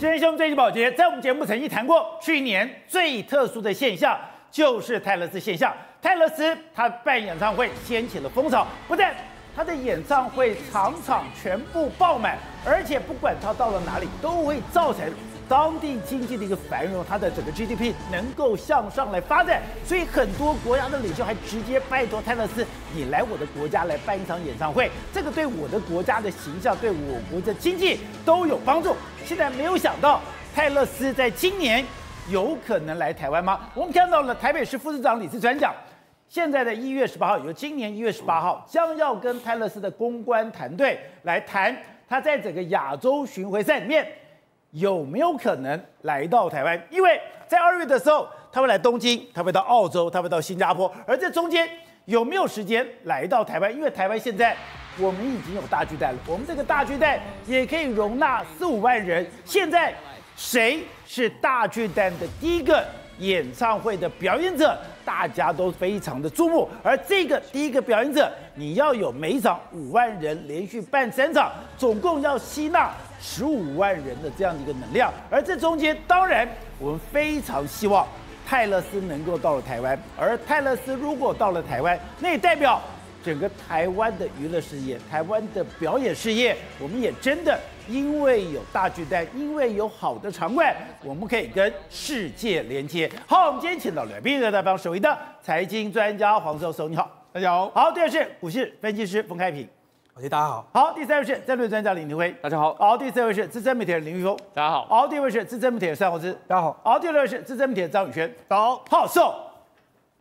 今天兄最近保洁在我们节目曾经谈过，去年最特殊的现象就是泰勒斯现象。泰勒斯他办演唱会掀起了风潮，不但他的演唱会场场全部爆满，而且不管他到了哪里，都会造成。当地经济的一个繁荣，它的整个 GDP 能够向上来发展，所以很多国家的领袖还直接拜托泰勒斯，你来我的国家来办一场演唱会，这个对我的国家的形象，对我国的经济都有帮助。现在没有想到泰勒斯在今年有可能来台湾吗？我们看到了台北市副市长李志川讲，现在的一月十八号，也就今年一月十八号，将要跟泰勒斯的公关团队来谈他在整个亚洲巡回赛里面。有没有可能来到台湾？因为在二月的时候，他会来东京，他会到澳洲，他会到新加坡。而这中间有没有时间来到台湾？因为台湾现在我们已经有大巨蛋了，我们这个大巨蛋也可以容纳四五万人。现在谁是大巨蛋的第一个演唱会的表演者？大家都非常的注目。而这个第一个表演者，你要有每一场五万人连续办三场，总共要吸纳。十五万人的这样的一个能量，而这中间当然我们非常希望泰勒斯能够到了台湾，而泰勒斯如果到了台湾，那也代表整个台湾的娱乐事业、台湾的表演事业，我们也真的因为有大巨蛋，因为有好的场馆，我们可以跟世界连接。好，我们今天请到了宾的大方首位的财经专家黄教授，你好，大家好。好，第二是股市分析师冯开平。大家好，好，第三位是战略专家李廷辉，大家好，好，第四位是资深媒体人林玉峰，大家好，好，第五位是资深媒体人蔡宏志，大家好，好，第六位是资深媒体人张宇轩，好，好，受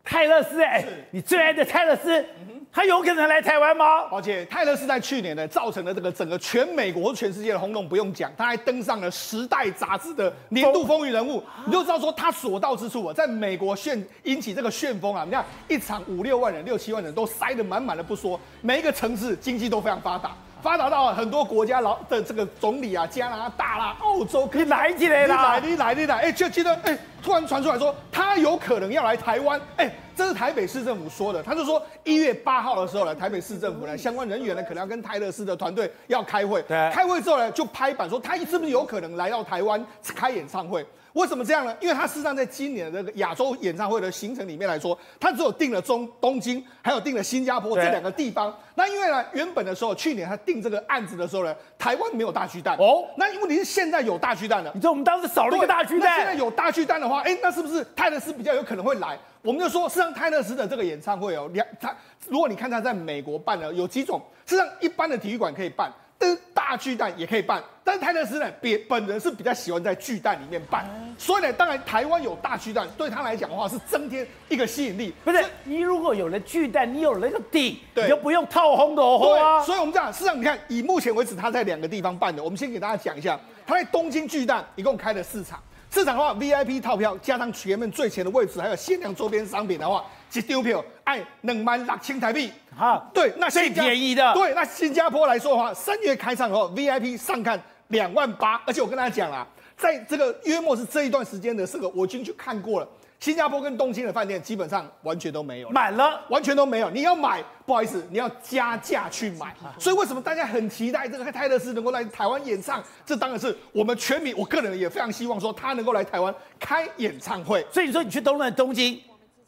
泰勒斯，哎，你最爱的泰勒丝。他有可能来台湾吗？而且泰勒是在去年呢，造成了这个整个全美国、全世界的轰动，不用讲，他还登上了《时代》杂志的年度风云人物。你就知道说他所到之处啊，在美国旋引起这个旋风啊！你看一场五六万人、六七万人都塞得满满的不说，每一个城市经济都非常发达。发达到很多国家老的这个总理啊，加拿大啦、澳洲，可以来起来啦，你来，你来，哎，就记得，哎，突然传出来说他有可能要来台湾，哎，这是台北市政府说的，他就说一月八号的时候呢，台北市政府呢相关人员呢可能要跟泰勒斯的团队要开会，开会之后呢就拍板说他是不是有可能来到台湾开演唱会。为什么这样呢？因为他事实上在今年的这个亚洲演唱会的行程里面来说，他只有定了中东京，还有定了新加坡这两个地方。那因为呢，原本的时候去年他定这个案子的时候呢，台湾没有大巨蛋哦。那问题是现在有大巨蛋了，你知道我们当时少了一个大巨蛋。那现在有大巨蛋的话，哎，那是不是泰勒斯比较有可能会来？我们就说，事实上泰勒斯的这个演唱会哦，两他如果你看他在美国办的有几种，事实上一般的体育馆可以办。但是大巨蛋也可以办，但是泰勒斯呢，别本人是比较喜欢在巨蛋里面办，所以呢，当然台湾有大巨蛋，对他来讲的话是增添一个吸引力。不是，你如果有了巨蛋，你有了那个底，对你就不用套红的红啊。所以我们这样，事实上你看，以目前为止他在两个地方办的，我们先给大家讲一下，他在东京巨蛋一共开了四场。四场的话，VIP 套票加上前面最前的位置，还有限量周边商品的话，一张票哎两万六千台币。哈，对，那最便宜的。对，那新加坡来说的话，三月开唱后，VIP 上看两万八，而且我跟大家讲啦，在这个约莫是这一段时间的这个，我已经去看过了。新加坡跟东京的饭店基本上完全都没有满了，完全都没有。你要买，不好意思，你要加价去买。所以为什么大家很期待这个泰勒斯能够来台湾演唱？这当然是我们全民，我个人也非常希望说他能够来台湾开演唱会。所以你说你去东南东京，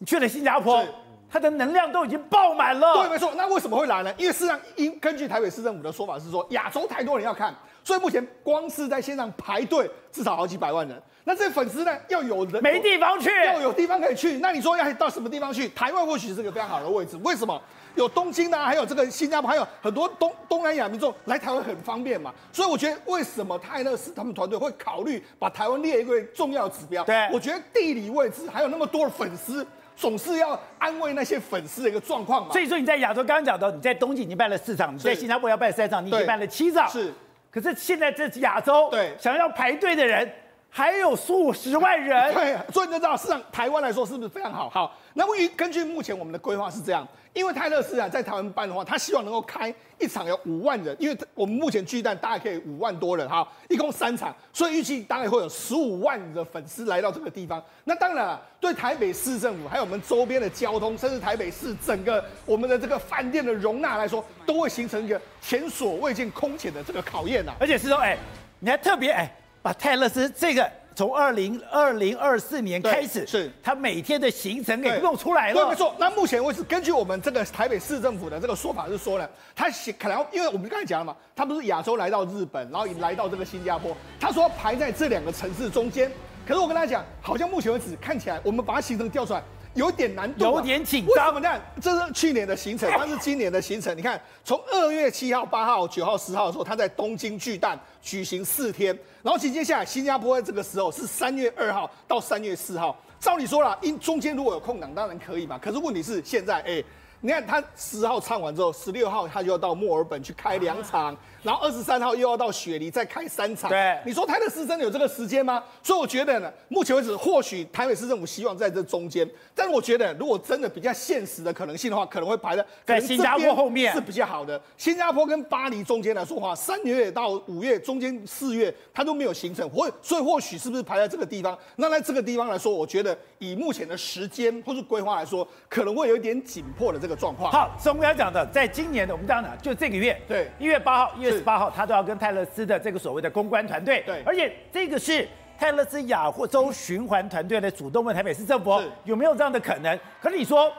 你去了新加坡，他的能量都已经爆满了。对，没错。那为什么会来呢？因为事实上，因根据台北市政府的说法是说，亚洲太多人要看。所以目前光是在线上排队至少好几百万人，那这粉丝呢要有人 没地方去，要有地方可以去。那你说要到什么地方去？台湾或许是个非常好的位置。为什么？有东京啊，还有这个新加坡，还有很多东东南亚民众来台湾很方便嘛。所以我觉得为什么泰勒斯他们团队会考虑把台湾列一个重要指标？对，我觉得地理位置还有那么多的粉丝，总是要安慰那些粉丝的一个状况嘛。所以说你在亚洲刚刚讲到，你在东京已经办了四场，你在新加坡要办三场，你已经办了七场。是。可是现在这亚洲对想要排队的人还有数十万人，对，所以你就知道，事实上台湾来说是不是非常好？好，那么根据目前我们的规划是这样。因为泰勒斯啊，在台湾办的话，他希望能够开一场有五万人，因为我们目前巨蛋大概可以五万多人哈，一共三场，所以预计大概会有十五万的粉丝来到这个地方。那当然了，对台北市政府还有我们周边的交通，甚至台北市整个我们的这个饭店的容纳来说，都会形成一个前所未见空前的这个考验呐。而且是说，哎，你还特别哎。把泰勒斯这个从二零二零二四年开始，是他每天的行程给弄出来了。对，没错。那目前为止，根据我们这个台北市政府的这个说法是说呢，他可能因为我们刚才讲了嘛，他不是亚洲来到日本，然后来到这个新加坡，他说排在这两个城市中间。可是我跟他讲，好像目前为止看起来，我们把它行程调出来。有点难度，有点紧张。为什么呢？这是去年的行程，它是今年的行程。你看，从二月七号、八号、九号、十号的时候，他在东京巨蛋举行四天，然后紧接下来新加坡在这个时候是三月二号到三月四号。照理说啦，因中间如果有空档，当然可以嘛。可是问题是现在，哎、欸。你看他十号唱完之后，十六号他就要到墨尔本去开两场，然后二十三号又要到雪梨再开三场。对，你说泰勒斯真的有这个时间吗？所以我觉得呢，目前为止或许台北市政府希望在这中间，但是我觉得如果真的比较现实的可能性的话，可能会排在在新加坡后面是比较好的。新加坡跟巴黎中间来说的话，三月到五月中间四月它都没有行程，或所以或许是不是排在这个地方？那在这个地方来说，我觉得以目前的时间或是规划来说，可能会有一点紧迫的这个。状况。好，所以我们要讲的，在今年的我们这样讲，就这个月，对，一月八号、一月十八号，他都要跟泰勒斯的这个所谓的公关团队，对，而且这个是泰勒斯亚洲循环团队的主动问台北市政府有没有这样的可能。可是你说，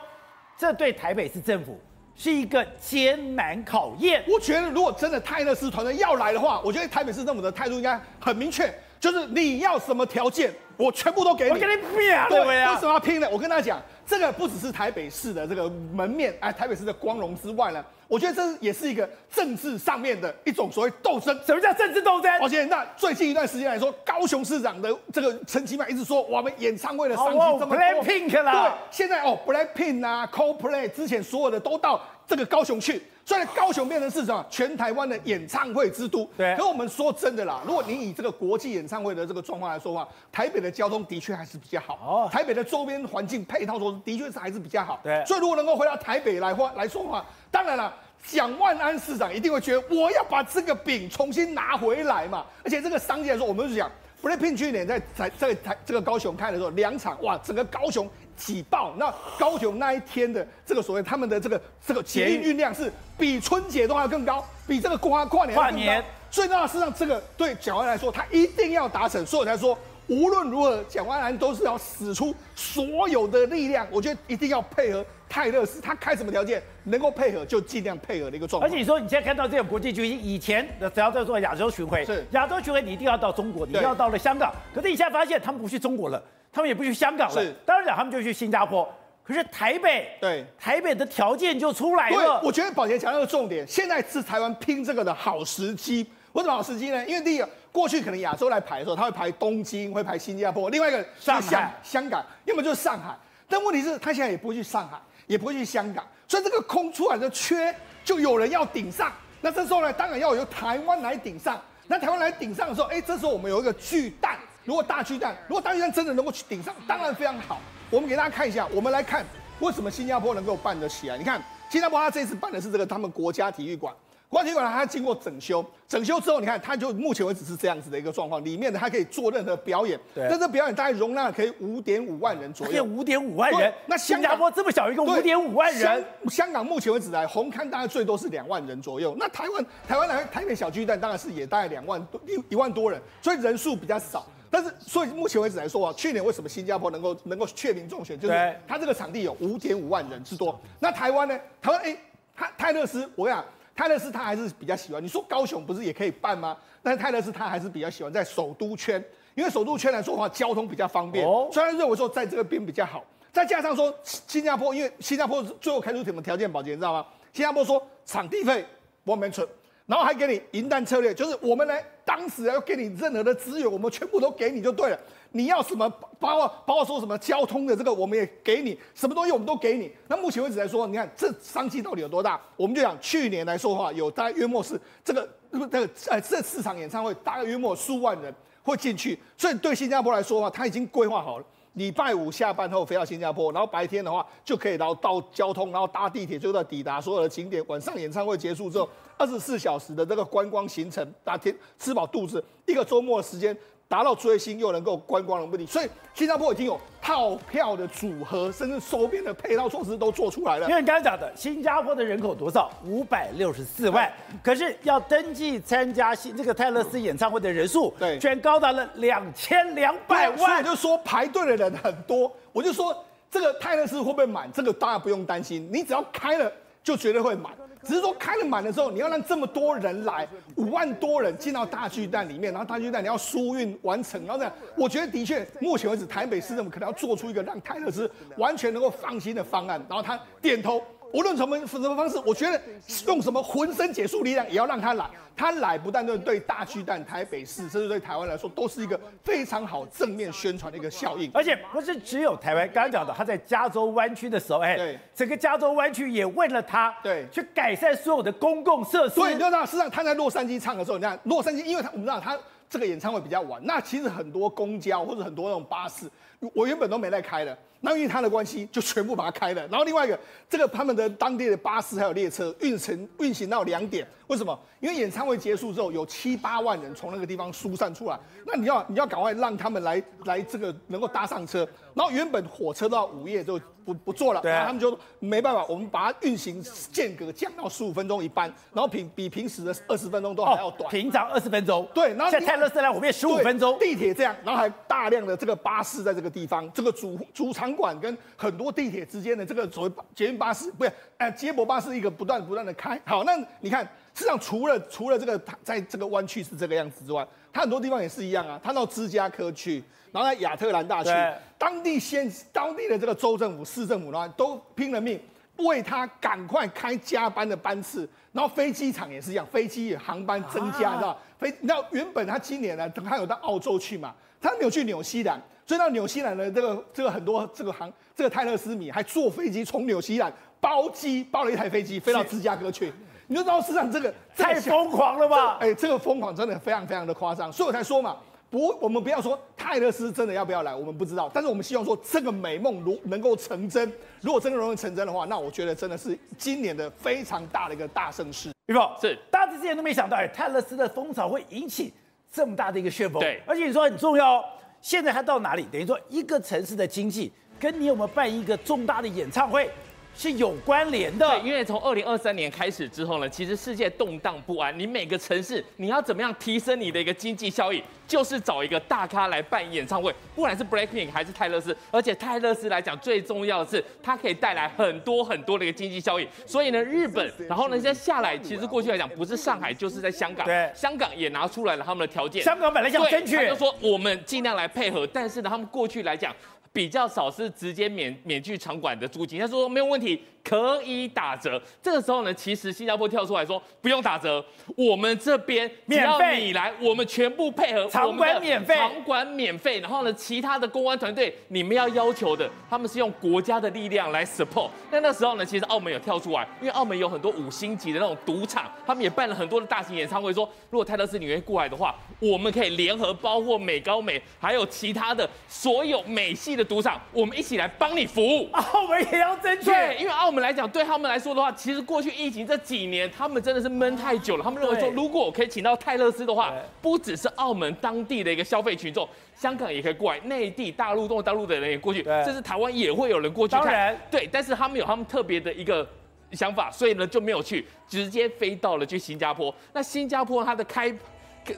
这对台北市政府是一个艰难考验。我觉得，如果真的泰勒斯团队要来的话，我觉得台北市政府的态度应该很明确，就是你要什么条件，我全部都给你。我跟你拼啊！对，为什么要拼呢？我跟他讲。这个不只是台北市的这个门面，哎，台北市的光荣之外呢，我觉得这也是一个政治上面的一种所谓斗争。什么叫政治斗争？而且那最近一段时间来说，高雄市长的这个陈其迈一直说，我们演唱会的商机这么多，Blackpink 啦，对，现在哦，Blackpink 啊，Coldplay 之前所有的都到这个高雄去。所以高雄变成是什么？全台湾的演唱会之都。对。可我们说真的啦，如果你以这个国际演唱会的这个状况来说的话，台北的交通的确还是比较好。哦。台北的周边环境配套说，的确是还是比较好。对。所以如果能够回到台北来话来说的话，当然了，蒋万安市长一定会觉得我要把这个饼重新拿回来嘛。而且这个商机来说，我们是讲。BLACKPINK 去年在在在台这个高雄开的时候，两场哇，整个高雄挤爆。那高雄那一天的这个所谓他们的这个这个捷运运量是比春节都还要更高，比这个跨跨年。跨年。所以那事实上这个对蒋万安来说，他一定要达成。所以才说，无论如何，蒋万安都是要使出所有的力量。我觉得一定要配合。泰勒斯他开什么条件能够配合就尽量配合的一个状况。而且你说你现在看到这种国际巨星，以前只要在做亚洲巡回，是亚洲巡回你一定要到中国，你一定要到了香港。可是你现在发现他们不去中国了，他们也不去香港了，是当然讲他们就去新加坡。可是台北，对台北的条件就出来了。我觉得宝杰强调的重点，现在是台湾拼这个的好时机。为什么好时机呢？因为第一个，过去可能亚洲来排的时候，他会排东京，会排新加坡，另外一个上海、香港，要么就是上海。但问题是，他现在也不会去上海。也不会去香港，所以这个空出来的缺就有人要顶上。那这时候呢，当然要由台湾来顶上。那台湾来顶上的时候，哎，这时候我们有一个巨蛋。如果大巨蛋，如果大巨蛋真的能够去顶上，当然非常好。我们给大家看一下，我们来看为什么新加坡能够办得起来。你看，新加坡它这次办的是这个他们国家体育馆。国家体育馆它经过整修，整修之后，你看它就目前为止是这样子的一个状况，里面的它可以做任何表演。对。但这表演大概容纳可以五点五万人左右。五点五万人。那新加坡这么小一个五点五万人香，香港目前为止来红磡大概最多是两万人左右。那台湾台湾来台北小巨蛋当然是也大概两万多一一万多人，所以人数比较少。但是所以目前为止来说啊，去年为什么新加坡能够能够确名中选，就是它这个场地有五点五万人之多。那台湾呢？台湾哎，泰泰勒斯，我跟你讲。泰勒斯他还是比较喜欢，你说高雄不是也可以办吗？但是泰勒斯他还是比较喜欢在首都圈，因为首都圈来说的话，交通比较方便。哦，所以认为说在这个边比较好。再加上说新加坡，因为新加坡最后开出什么条件？保洁你知道吗？新加坡说场地费我们存，然后还给你银弹策略，就是我们呢当时要给你任何的资源，我们全部都给你就对了。你要什么，包括包括说什么交通的这个，我们也给你，什么东西我们都给你。那目前为止来说，你看这商机到底有多大？我们就讲去年来说的话，有大概约莫是这个这个呃这四场演唱会，大概约莫数万人会进去。所以对新加坡来说的话，他已经规划好了，礼拜五下班后飞到新加坡，然后白天的话就可以到到交通，然后搭地铁就到抵达所有的景点。晚上演唱会结束之后，二十四小时的这个观光行程，打天吃饱肚子，一个周末的时间。达到追星又能够观光的目的。所以新加坡已经有套票的组合，甚至周边的配套措施都做出来了。因为你刚才讲的，新加坡的人口多少？五百六十四万，可是要登记参加新这个泰勒斯演唱会的人数，对，居然高达了两千两百万。所以我就说排队的人很多，我就说这个泰勒斯会不会满？这个大家不用担心，你只要开了就绝对会满。只是说开了满的时候，你要让这么多人来，五万多人进到大巨蛋里面，然后大巨蛋你要疏运完成，然后这样，我觉得的确，目前为止台北市政府可能要做出一个让泰勒斯完全能够放心的方案，然后他点头。无论什么什么方式，我觉得用什么浑身解数力量也要让他来。他来不但对对大巨蛋、台北市，甚至对台湾来说，都是一个非常好正面宣传的一个效应。而且不是只有台湾，刚刚讲的他在加州湾区的时候，哎，对，整个加州湾区也为了他，对，去改善所有的公共设施。所以你知道，事实上他在洛杉矶唱的时候，你看洛杉矶，因为他我们知道他这个演唱会比较晚，那其实很多公交或者很多那种巴士，我原本都没在开的。那因为他的关系，就全部把它开了。然后另外一个，这个他们的当地的巴士还有列车运程运行到两点，为什么？因为演唱会结束之后，有七八万人从那个地方疏散出来，那你要你要赶快让他们来来这个能够搭上车。然后原本火车到午夜就不不坐了，然后他们就没办法，我们把它运行间隔降到十五分钟一班，然后平比平时的二十分钟都还要短。哦、平常二十分钟，对，然后在泰勒斯来我们也十五分钟。地铁这样，然后还大量的这个巴士在这个地方，这个主主场馆跟很多地铁之间的这个所谓捷运巴士，不是，呃，接驳巴士一个不断不断的开。好，那你看，实际上除了除了这个在这个湾区是这个样子之外，它很多地方也是一样啊。它到芝加哥去，然后在亚特兰大去，当地先当地的这个州政府、市政府呢，都拼了命为他赶快开加班的班次。然后飞机场也是一样，飞机航班增加，啊、你知道？飞，你知道原本他今年呢，他有到澳洲去嘛，他没有去纽西兰。所以到纽西兰的这个这个很多这个航这个泰勒斯米还坐飞机从纽西兰包机包了一台飞机飞到芝加哥去，你就知道市场这个太疯狂了吧？哎，这个疯狂真的非常非常的夸张，所以我才说嘛，不，我们不要说泰勒斯真的要不要来，我们不知道，但是我们希望说这个美梦如能够成真，如果真的容易成真的话，那我觉得真的是今年的非常大的一个大盛事。玉凤是，大家之前都没想到，哎，泰勒斯的风潮会引起这么大的一个旋风，对，而且你说很重要。现在还到哪里？等于说一个城市的经济跟你有没有办一个重大的演唱会是有关联的。对，因为从二零二三年开始之后呢，其实世界动荡不安。你每个城市你要怎么样提升你的一个经济效益，就是找一个大咖来办演唱会，不管是 Blackpink 还是泰勒斯。而且泰勒斯来讲，最重要的是它可以带来很多很多的一个经济效益。所以呢，日本，然后呢，现在下来，其实过去来讲不是上海就是在香港。对，香港也拿出来了他们的条件。香港本来想争取，他就说我们尽量来配合，但是呢，他们过去来讲。比较少是直接免免去场馆的租金，他说没有问题，可以打折。这个时候呢，其实新加坡跳出来说不用打折，我们这边只要你来，我们全部配合，场馆免费，场馆免费。然后呢，其他的公安团队你们要要求的，他们是用国家的力量来 support。那那时候呢，其实澳门有跳出来，因为澳门有很多五星级的那种赌场，他们也办了很多的大型演唱会，说如果泰勒斯你愿意过来的话，我们可以联合包括美高美还有其他的所有美系的。赌场，我们一起来帮你服务。澳门也要争取，对，因为澳门来讲，对他们来说的话，其实过去疫情这几年，他们真的是闷太久了。他们认为说，如果我可以请到泰勒斯的话，不只是澳门当地的一个消费群众，香港也可以过来，内地、大陆、中国大陆的人也过去，甚至台湾也会有人过去看。当然，对，但是他们有他们特别的一个想法，所以呢就没有去，直接飞到了去新加坡。那新加坡它的开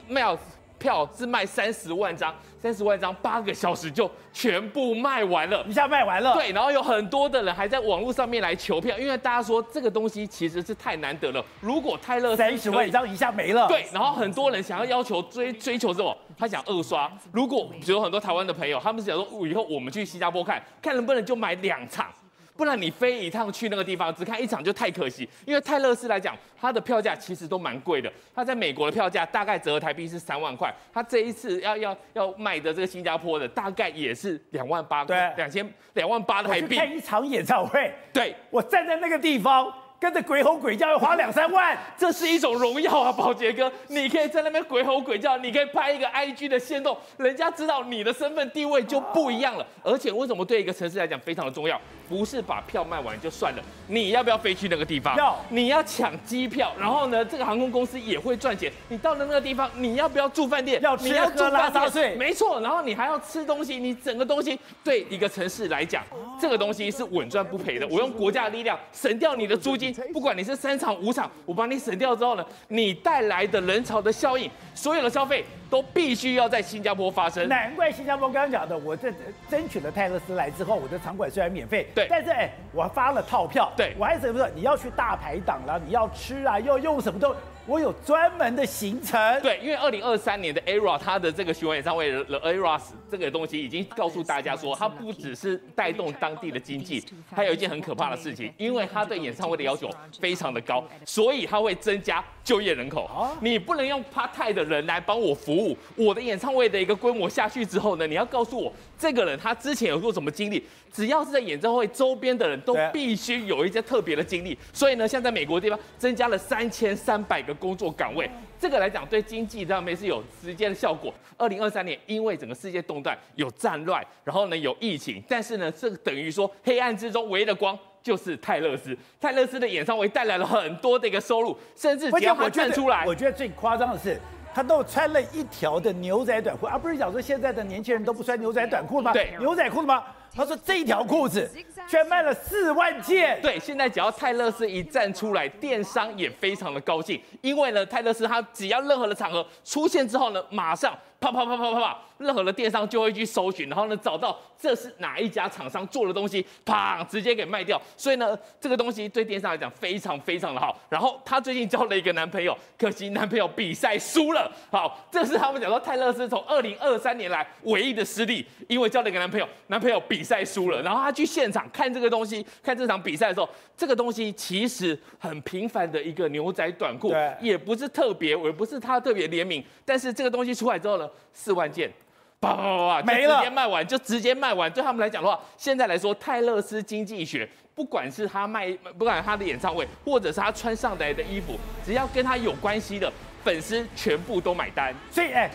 卖。票是卖三十万张，三十万张八个小时就全部卖完了，一下卖完了。对，然后有很多的人还在网络上面来求票，因为大家说这个东西其实是太难得了。如果泰勒斯三十万张一下没了，对，然后很多人想要要求追追求什么？他想二刷。如果比如很多台湾的朋友，他们是想说以后我们去新加坡看看能不能就买两场。不然你飞一趟去那个地方，只看一场就太可惜。因为泰勒斯来讲，它的票价其实都蛮贵的。它在美国的票价大概折合台币是三万块，它这一次要要要卖的这个新加坡的大概也是两万八，对，两千两万八台币。看一场演唱会，对，我站在那个地方。跟着鬼吼鬼叫要花两三万，这是一种荣耀啊，宝杰哥！你可以在那边鬼吼鬼叫，你可以拍一个 IG 的线动，人家知道你的身份地位就不一样了。而且为什么对一个城市来讲非常的重要？不是把票卖完就算了，你要不要飞去那个地方？要。你要抢机票，然后呢，这个航空公司也会赚钱。你到了那个地方，你要不要住饭店？要吃你要住拉撒睡。没错，然后你还要吃东西，你整个东西对一个城市来讲，这个东西是稳赚不赔的。我用国家的力量省掉你的租金，不管你是三场五场，我帮你省掉之后呢，你带来的人潮的效应，所有的消费都必须要在新加坡发生。难怪新加坡刚刚讲的，我这争取了泰勒斯来之后，我的场馆虽然免费，对，但是哎，我发了套票，对，我还什么说你要去大排档了，你要吃啊，要用什么都。我有专门的行程，对，因为二零二三年的 ERA 它的这个巡回演唱会 The ERAS 这个东西已经告诉大家说，它不只是带动当地的经济，还有一件很可怕的事情，因为它对演唱会的要求非常的高，所以它会增加就业人口。你不能用 part time 的人来帮我服务，我的演唱会的一个规模下去之后呢，你要告诉我这个人他之前有过什么经历，只要是在演唱会周边的人都必须有一些特别的经历，所以呢，像在美国地方增加了三千三百个。工作岗位，这个来讲对经济上面是有直接的效果。二零二三年，因为整个世界动荡，有战乱，然后呢有疫情，但是呢，这等于说黑暗之中唯一的光就是泰勒斯。泰勒斯的演唱会带来了很多的一个收入，甚至只要他站出来，我觉得最夸张的是，他都穿了一条的牛仔短裤，而、啊、不是讲说现在的年轻人都不穿牛仔短裤吗？对，牛仔裤吗？他说这一条裤子全卖了四万件。对，现在只要泰勒斯一站出来，电商也非常的高兴，因为呢，泰勒斯他只要任何的场合出现之后呢，马上啪啪啪啪啪啪，任何的电商就会去搜寻，然后呢找到这是哪一家厂商做的东西，啪直接给卖掉。所以呢，这个东西对电商来讲非常非常的好。然后他最近交了一个男朋友，可惜男朋友比赛输了。好，这是他们讲到泰勒斯从二零二三年来唯一的失利，因为交了一个男朋友，男朋友比。赛输了，然后他去现场看这个东西，看这场比赛的时候，这个东西其实很平凡的一个牛仔短裤，也不是特别，也不是他特别联名，但是这个东西出来之后呢，四万件，啪啪啪啪，没了，直接卖完就直接卖完。对他们来讲的话，现在来说，泰勒斯经济学，不管是他卖，不管他的演唱会，或者是他穿上来的衣服，只要跟他有关系的粉丝，全部都买单。所以，哎，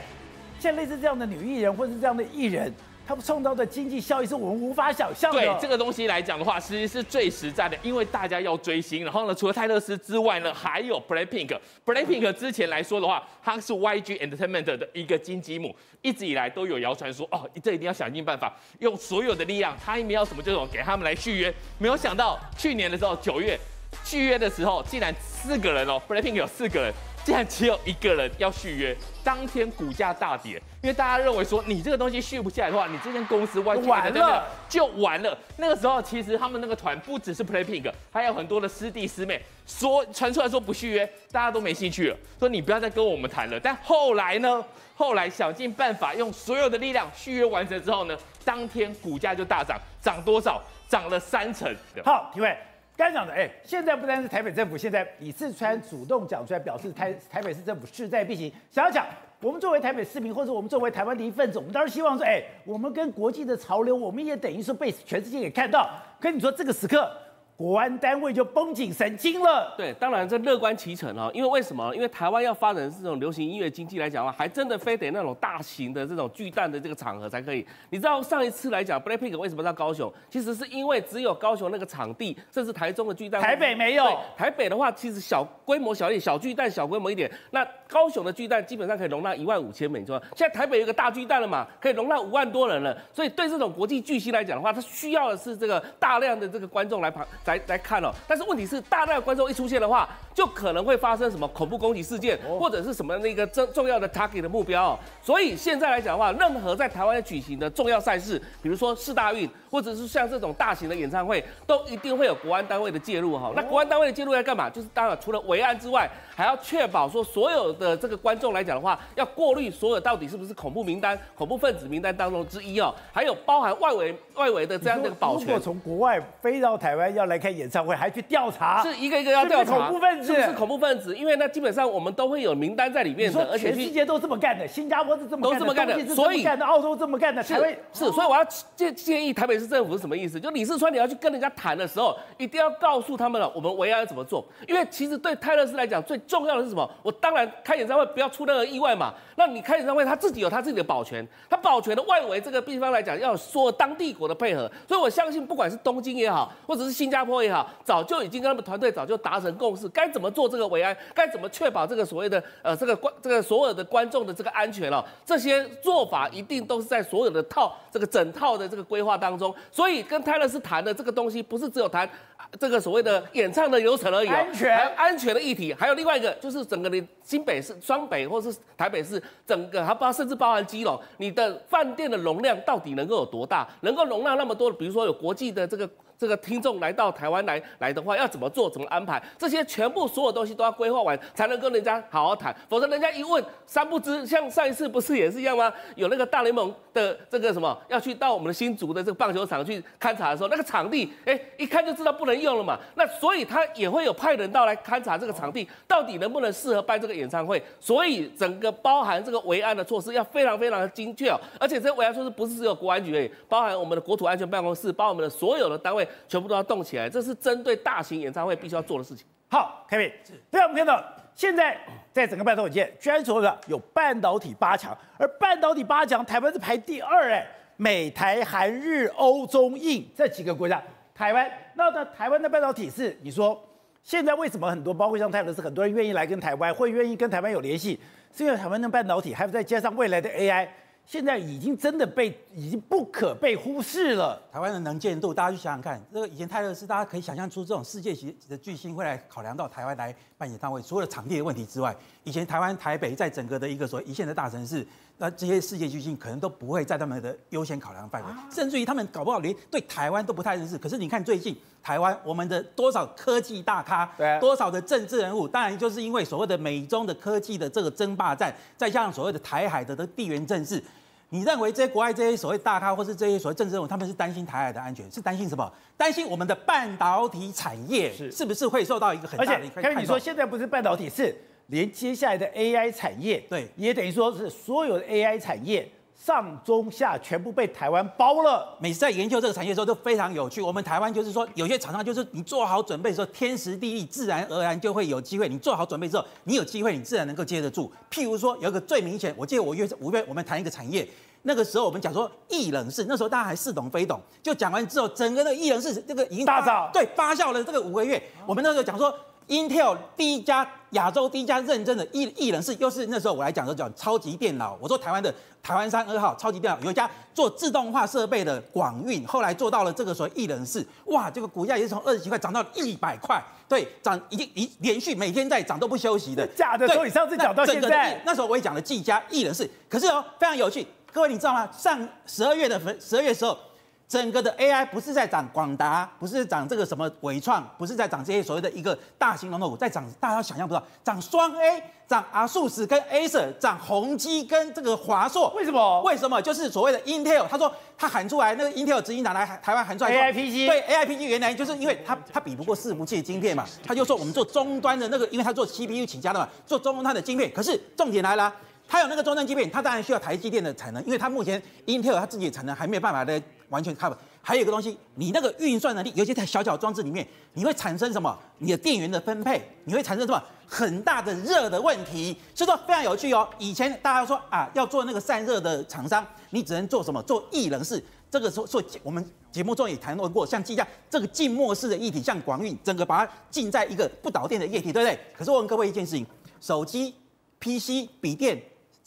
像类似这样的女艺人，或者是这样的艺人。他们创造的经济效益是我们无法想象的。对这个东西来讲的话，其实是最实在的，因为大家要追星。然后呢，除了泰勒斯之外呢，还有 Blackpink。Blackpink 之前来说的话，它是 YG Entertainment 的一个金鸡母，一直以来都有谣传说，哦，这一定要想尽办法，用所有的力量，他们要什么这种给他们来续约。没有想到去年的时候，九月续约的时候，竟然四个人哦，Blackpink 有四个人。竟然只有一个人要续约，当天股价大跌，因为大家认为说你这个东西续不下来的话，你这间公司完完了就完了。那个时候其实他们那个团不只是 Blackpink，还有很多的师弟师妹说传出来说不续约，大家都没兴趣了，说你不要再跟我们谈了。但后来呢，后来想尽办法用所有的力量续约完成之后呢，当天股价就大涨，涨多少？涨了三成。好，提问。刚讲的，哎，现在不单是台北政府，现在以四川主动讲出来，表示台台北市政府势在必行。想想，我们作为台北市民，或者我们作为台湾的一份子，我们当然希望说，哎，我们跟国际的潮流，我们也等于说被全世界给看到。可你说这个时刻。国安单位就绷紧神经了。对，当然这乐观其成啊，因为为什么？因为台湾要发展这种流行音乐经济来讲的话，还真的非得那种大型的这种巨蛋的这个场合才可以。你知道上一次来讲，BLACKPINK 为什么到高雄？其实是因为只有高雄那个场地，甚至台中的巨蛋，台北没有。台北的话，其实小规模小一点，小巨蛋小规模一点。那高雄的巨蛋基本上可以容纳一万五千美座。现在台北有个大巨蛋了嘛，可以容纳五万多人了。所以对这种国际巨星来讲的话，他需要的是这个大量的这个观众来旁来来看哦。但是问题是，大量的观众一出现的话，就可能会发生什么恐怖攻击事件，或者是什么那个重重要的 target 的目标。所以现在来讲的话，任何在台湾举行的重要赛事，比如说四大运，或者是像这种大型的演唱会，都一定会有国安单位的介入哈。那国安单位的介入要干嘛？就是当然除了维安之外，还要确保说所有的这个观众来讲的话，要过滤所有到底是不是恐怖名单、恐怖分子名单当中之一哦。还有包含外围外围的这样的保全。如果从国外飞到台湾要来开演唱会，还去调查，是一个一个要调查恐怖分子，是不是恐怖分子？因为那基本上我们都会有名单在里面的，而且全世界都这么干的，新加坡是这么干的，都这么干的，所以澳洲这么干的，台湾是，是，所以我要建建议台北市政府是什么意思？就李四川你要去跟人家谈的时候，一定要告诉他们了，我们维安要怎么做？因为其实对泰勒斯来讲，最重要的是什么？我当然开演唱会不要出任何意外嘛。那你开演唱会，他自己有他自己的保全，他保全的外围这个地方来讲，要说当地国的配合。所以我相信，不管是东京也好，或者是新加坡也好，早就已经跟他们团队早就达成共识，该怎么做这个维安，该怎么确保这个所谓的呃这个观这个所有的观众的这个安全。了、哦，这些做法一定都是在所有的套这个整套的这个规划当中。所以跟泰勒斯谈的这个东西，不是只有谈这个所谓的演唱的流程而已、哦，安全。还安全。的议题，还有另外一个就是整个的新北市、双北或是台北市整个，还包甚至包含基隆，你的饭店的容量到底能够有多大，能够容纳那么多，比如说有国际的这个。这个听众来到台湾来来的话，要怎么做？怎么安排？这些全部所有东西都要规划完，才能跟人家好好谈。否则人家一问三不知，像上一次不是也是一样吗？有那个大联盟的这个什么要去到我们的新竹的这个棒球场去勘察的时候，那个场地哎一看就知道不能用了嘛。那所以他也会有派人到来勘察这个场地到底能不能适合办这个演唱会。所以整个包含这个维安的措施要非常非常的精确哦。而且这维安措施不是只有国安局而已，包含我们的国土安全办公室，包含我们的所有的单位。全部都要动起来，这是针对大型演唱会必须要做的事情。好，Kevin，对，我们看到现在在整个半导体界，居然说的有半导体八强，而半导体八强，台湾是排第二，哎，美台韩日欧中印这几个国家，台湾，那那台湾的半导体是，你说现在为什么很多，包括像泰勒斯，很多人愿意来跟台湾，会愿意跟台湾有联系，是因为台湾的半导体，还有再加上未来的 AI。现在已经真的被已经不可被忽视了。台湾的能见度，大家去想想看，这个以前泰勒斯，大家可以想象出这种世界级的巨星会来考量到台湾来办演唱会。除了场地的问题之外，以前台湾台北在整个的一个所谓一线的大城市，那这些世界巨星可能都不会在他们的优先考量范围，啊、甚至于他们搞不好连对台湾都不太认识。可是你看最近台湾，我们的多少科技大咖，对，多少的政治人物，当然就是因为所谓的美中的科技的这个争霸战，再加上所谓的台海的的地缘政治。你认为这些国外这些所谓大咖，或是这些所谓政治人物，他们是担心台海的安全，是担心什么？担心我们的半导体产业是是不是会受到一个很大的？而且，看你说现在不是半导体，是连接下来的 AI 产业，对，也等于说是所有的 AI 产业。上中下全部被台湾包了。每次在研究这个产业的时候都非常有趣。我们台湾就是说，有些厂商就是你做好准备的时候，天时地利自然而然就会有机会。你做好准备之后，你有机会，你自然能够接得住。譬如说，有一个最明显，我记得我约五月我们谈一个产业，那个时候我们讲说液冷式，那时候大家还似懂非懂，就讲完之后，整个的液冷式这个已经大造对发酵了这个五个月。我们那时候讲说。Intel 第一家亚洲第一家认证的艺艺人士，又是那时候我来讲的叫超级电脑。我说台湾的台湾三二号超级电脑有一家做自动化设备的广运，后来做到了这个所谓艺人士，哇，这个股价也是从二十几块涨到一百块，对，涨已经一连续每天在涨都不休息的。假的，所以上次讲到现在，那时候我也讲了技嘉艺人士，可是哦非常有趣，各位你知道吗？上十二月的十二月的时候。整个的 AI 不是在涨广达，不是涨这个什么纬创，不是在涨这些所谓的一个大型龙头股，在涨大家想象不到，涨双 A，涨 ASUS 跟 Acer，涨宏基跟这个华硕。为什么？为什么？就是所谓的 Intel，他说他喊出来，那个 Intel 执行长来台湾喊出来，AIPG，对 AIPG 原来就是因为他他比不过伺服器的晶片嘛，他就说我们做终端的那个，因为他做 CPU 起家的嘛，做终端的晶片。可是重点来了。它有那个终端晶片，它当然需要台积电的产能，因为它目前 Intel 它自己的产能还没有办法来完全 cover。还有一个东西，你那个运算能力，尤其在小小装置里面，你会产生什么？你的电源的分配，你会产生什么很大的热的问题。所以说非常有趣哦。以前大家说啊，要做那个散热的厂商，你只能做什么？做液冷式。这个时候做我们节目中也谈论过，像技嘉这个浸没式的液体，像广运整个把它浸在一个不导电的液体，对不对？可是我问各位一件事情：手机、PC、笔电。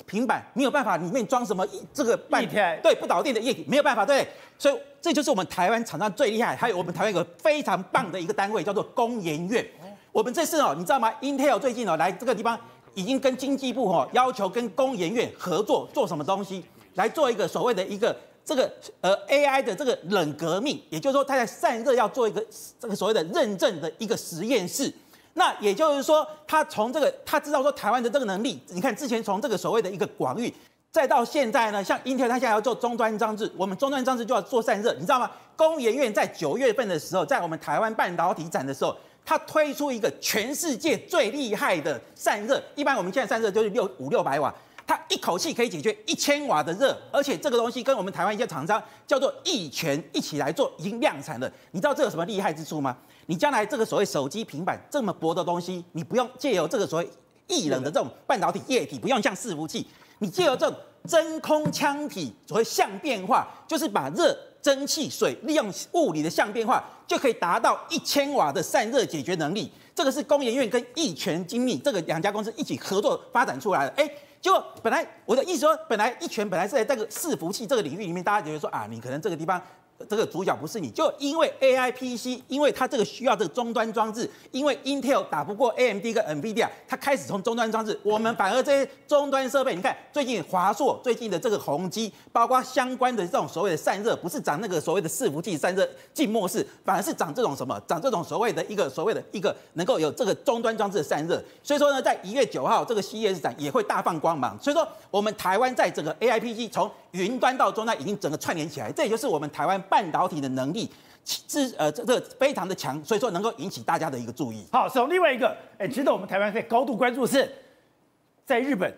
平板没有办法里面装什么这个半天对不导电的液体没有办法对，所以这就是我们台湾厂商最厉害，还有我们台湾一个非常棒的一个单位叫做工研院。我们这次哦，你知道吗？Intel 最近哦来这个地方已经跟经济部哦要求跟工研院合作做什么东西，来做一个所谓的一个这个呃 AI 的这个冷革命，也就是说它在散热要做一个这个所谓的认证的一个实验室。那也就是说，他从这个他知道说台湾的这个能力，你看之前从这个所谓的一个广域，再到现在呢，像 Intel 它现在要做终端装置，我们终端装置就要做散热，你知道吗？工研院在九月份的时候，在我们台湾半导体展的时候，它推出一个全世界最厉害的散热。一般我们现在散热就是六五六百瓦，它一口气可以解决一千瓦的热，而且这个东西跟我们台湾一些厂商叫做一全一起来做，已经量产了。你知道这有什么厉害之处吗？你将来这个所谓手机、平板这么薄的东西，你不用借由这个所谓液冷的这种半导体液体，不用像伺服器。你借由这种真空腔体，所谓相变化，就是把热、蒸汽、水利用物理的相变化，就可以达到一千瓦的散热解决能力。这个是工研院跟昱全精密这个两家公司一起合作发展出来的。哎，就本来我的意思说，本来一全本来是在这个伺服器这个领域里面，大家觉得说啊，你可能这个地方。这个主角不是你，就因为 AI PC，因为它这个需要这个终端装置，因为 Intel 打不过 AMD 跟 NVIDIA，它开始从终端装置，我们反而这些终端设备，你看最近华硕最近的这个宏基，包括相关的这种所谓的散热，不是涨那个所谓的伺服器散热静默式，反而是涨这种什么，涨这种所谓的一个所谓的一个能够有这个终端装置的散热。所以说呢，在一月九号这个 CES 展也会大放光芒。所以说，我们台湾在整个 AI PC 从云端到终端已经整个串联起来，这也就是我们台湾半导体的能力，是呃这这非常的强，所以说能够引起大家的一个注意。好，从另外一个，哎，值得我们台湾可以高度关注是，在日本。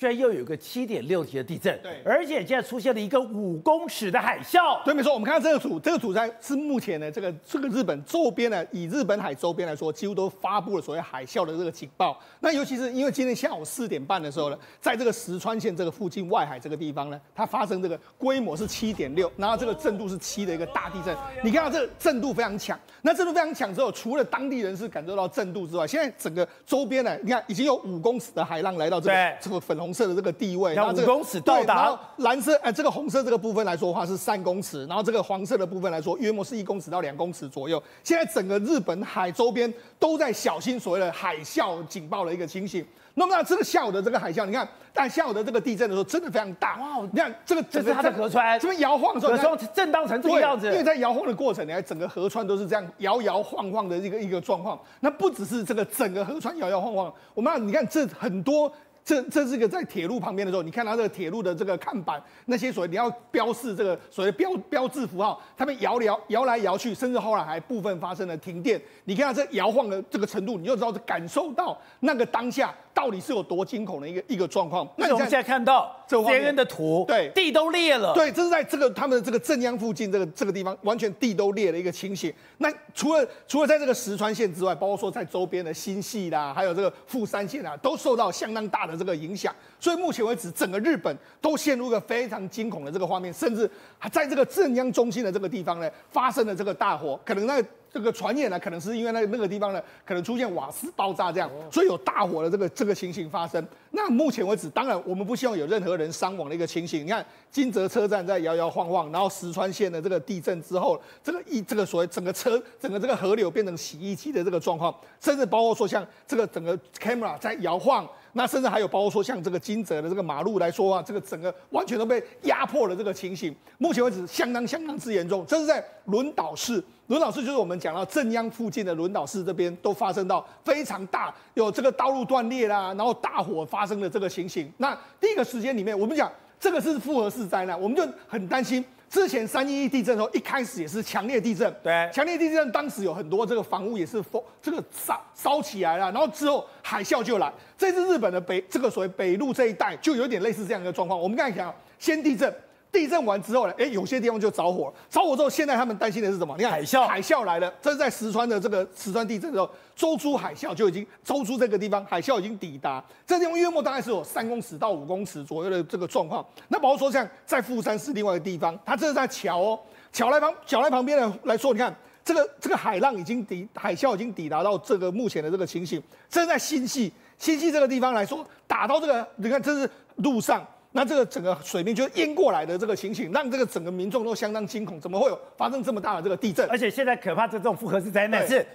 居然又有个七点六级的地震，对，而且现在出现了一个五公尺的海啸。对，没错。我们看到这个图，这个图在是目前的这个这个日本周边呢，以日本海周边来说，几乎都发布了所谓海啸的这个警报。那尤其是因为今天下午四点半的时候呢，在这个石川县这个附近外海这个地方呢，它发生这个规模是七点六，然后这个震度是七的一个大地震。你看到这个震度非常强，那震度非常强之后，除了当地人是感受到震度之外，现在整个周边呢，你看已经有五公尺的海浪来到这个这个粉红色的这个地位。然后五公尺到达蓝色，哎，这个红色这个部分来说的话是三公尺，然后这个黄色的部分来说约莫是一公尺到两公尺左右。现在整个日本海周边都在小心所谓的海啸警报的一个情形。那么，那这个下午的这个海啸，你看，但下午的这个地震的时候，真的非常大。哇！你看这个这是它的河川这边摇晃的时候，河川震荡成这个样子。因为在摇晃的过程，你看整个河川都是这样摇摇晃晃的一个一个状况。那不只是这个整个河川摇摇晃晃，我们你看这很多。这这是一个在铁路旁边的时候，你看到这个铁路的这个看板，那些所谓你要标示这个所谓标标志符号，他们摇摇摇来摇去，甚至后来还部分发生了停电。你看到这摇晃的这个程度，你就知道感受到那个当下到底是有多惊恐的一个一个状况。那我们现在看到这边的图，对，地都裂了。对，这是在这个他们的这个镇央附近这个这个地方，完全地都裂了一个情形。那除了除了在这个石川县之外，包括说在周边的新系啦，还有这个富山县啊，都受到相当大的这个影响。所以目前为止，整个日本都陷入一个非常惊恐的这个画面，甚至还在这个震央中心的这个地方呢，发生了这个大火，可能那個。这个传言呢，可能是因为那那个地方呢，可能出现瓦斯爆炸这样，所以有大火的这个这个情形发生。那目前为止，当然我们不希望有任何人伤亡的一个情形。你看金泽车站在摇摇晃晃，然后石川县的这个地震之后，这个一这个所谓整个车整个这个河流变成洗衣机的这个状况，甚至包括说像这个整个 camera 在摇晃，那甚至还有包括说像这个金泽的这个马路来说啊，这个整个完全都被压迫了这个情形。目前为止相当相当之严重，这是在轮岛市。轮岛市就是我们讲到震央附近的轮岛市这边都发生到非常大，有这个道路断裂啦，然后大火发生的这个情形。那第一个时间里面，我们讲这个是复合式灾难，我们就很担心。之前三一一地震的时候，一开始也是强烈地震，对，强烈地震当时有很多这个房屋也是封这个烧烧起来了，然后之后海啸就来。这次日本的北这个所谓北陆这一带就有点类似这样一个状况。我们刚才讲先地震。地震完之后呢，哎，有些地方就着火。着火之后，现在他们担心的是什么？你看海啸，海啸来了。这是在石川的这个石川地震的时候，周珠海啸就已经周出这个地方，海啸已经抵达。这地方约莫大概是有三公尺到五公尺左右的这个状况。那包括说像在富山市另外一个地方，它这是在桥哦，桥来旁桥来旁边的来说，你看这个这个海浪已经抵海啸已经抵达到这个目前的这个情形。这是在新系新系这个地方来说，打到这个，你看这是路上。那这个整个水面就淹过来的这个情形，让这个整个民众都相当惊恐，怎么会有发生这么大的这个地震？而且现在可怕的这种复合式灾难是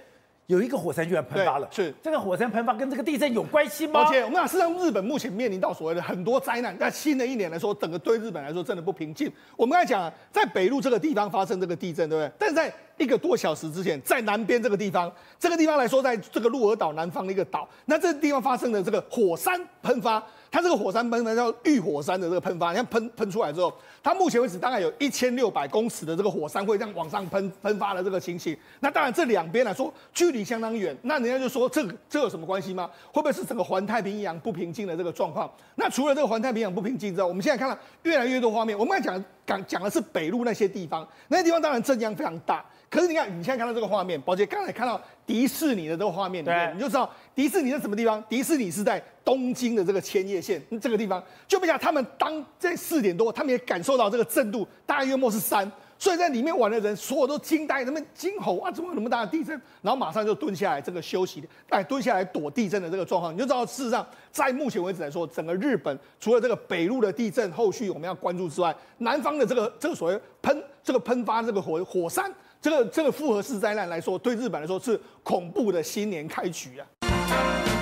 有一个火山居然喷发了，是这个火山喷发跟这个地震有关系吗？而且我们讲，事实上日本目前面临到所谓的很多灾难，在新的一年来说，整个对日本来说真的不平静。我们刚才讲，在北陆这个地方发生这个地震，对不对？但是在一个多小时之前，在南边这个地方，这个地方来说，在这个鹿儿岛南方的一个岛，那这个地方发生了这个火山喷发。它这个火山喷发叫浴火山的这个喷发，你看喷喷出来之后，它目前为止大概有一千六百公尺的这个火山会这样往上喷喷发的这个情形。那当然这两边来说距离相当远，那人家就说这这有什么关系吗？会不会是整个环太平洋不平静的这个状况？那除了这个环太平洋不平静之外，我们现在看到越来越多画面。我们刚才讲讲讲的是北陆那些地方，那些地方当然震央非常大。可是你看，你现在看到这个画面，宝杰刚才看到迪士尼的这个画面里面，对你就知道迪士尼在什么地方。迪士尼是在东京的这个千叶县这个地方。就不讲他们当在四点多，他们也感受到这个震度大约莫是三，所以在里面玩的人所有都惊呆，他们惊吼啊，怎么有那么大的地震？然后马上就蹲下来这个休息，哎，蹲下来躲地震的这个状况，你就知道事实上在目前为止来说，整个日本除了这个北陆的地震后续我们要关注之外，南方的这个这个所谓喷这个喷发这个火火山。这个这个复合式灾难来说，对日本来说是恐怖的新年开局啊。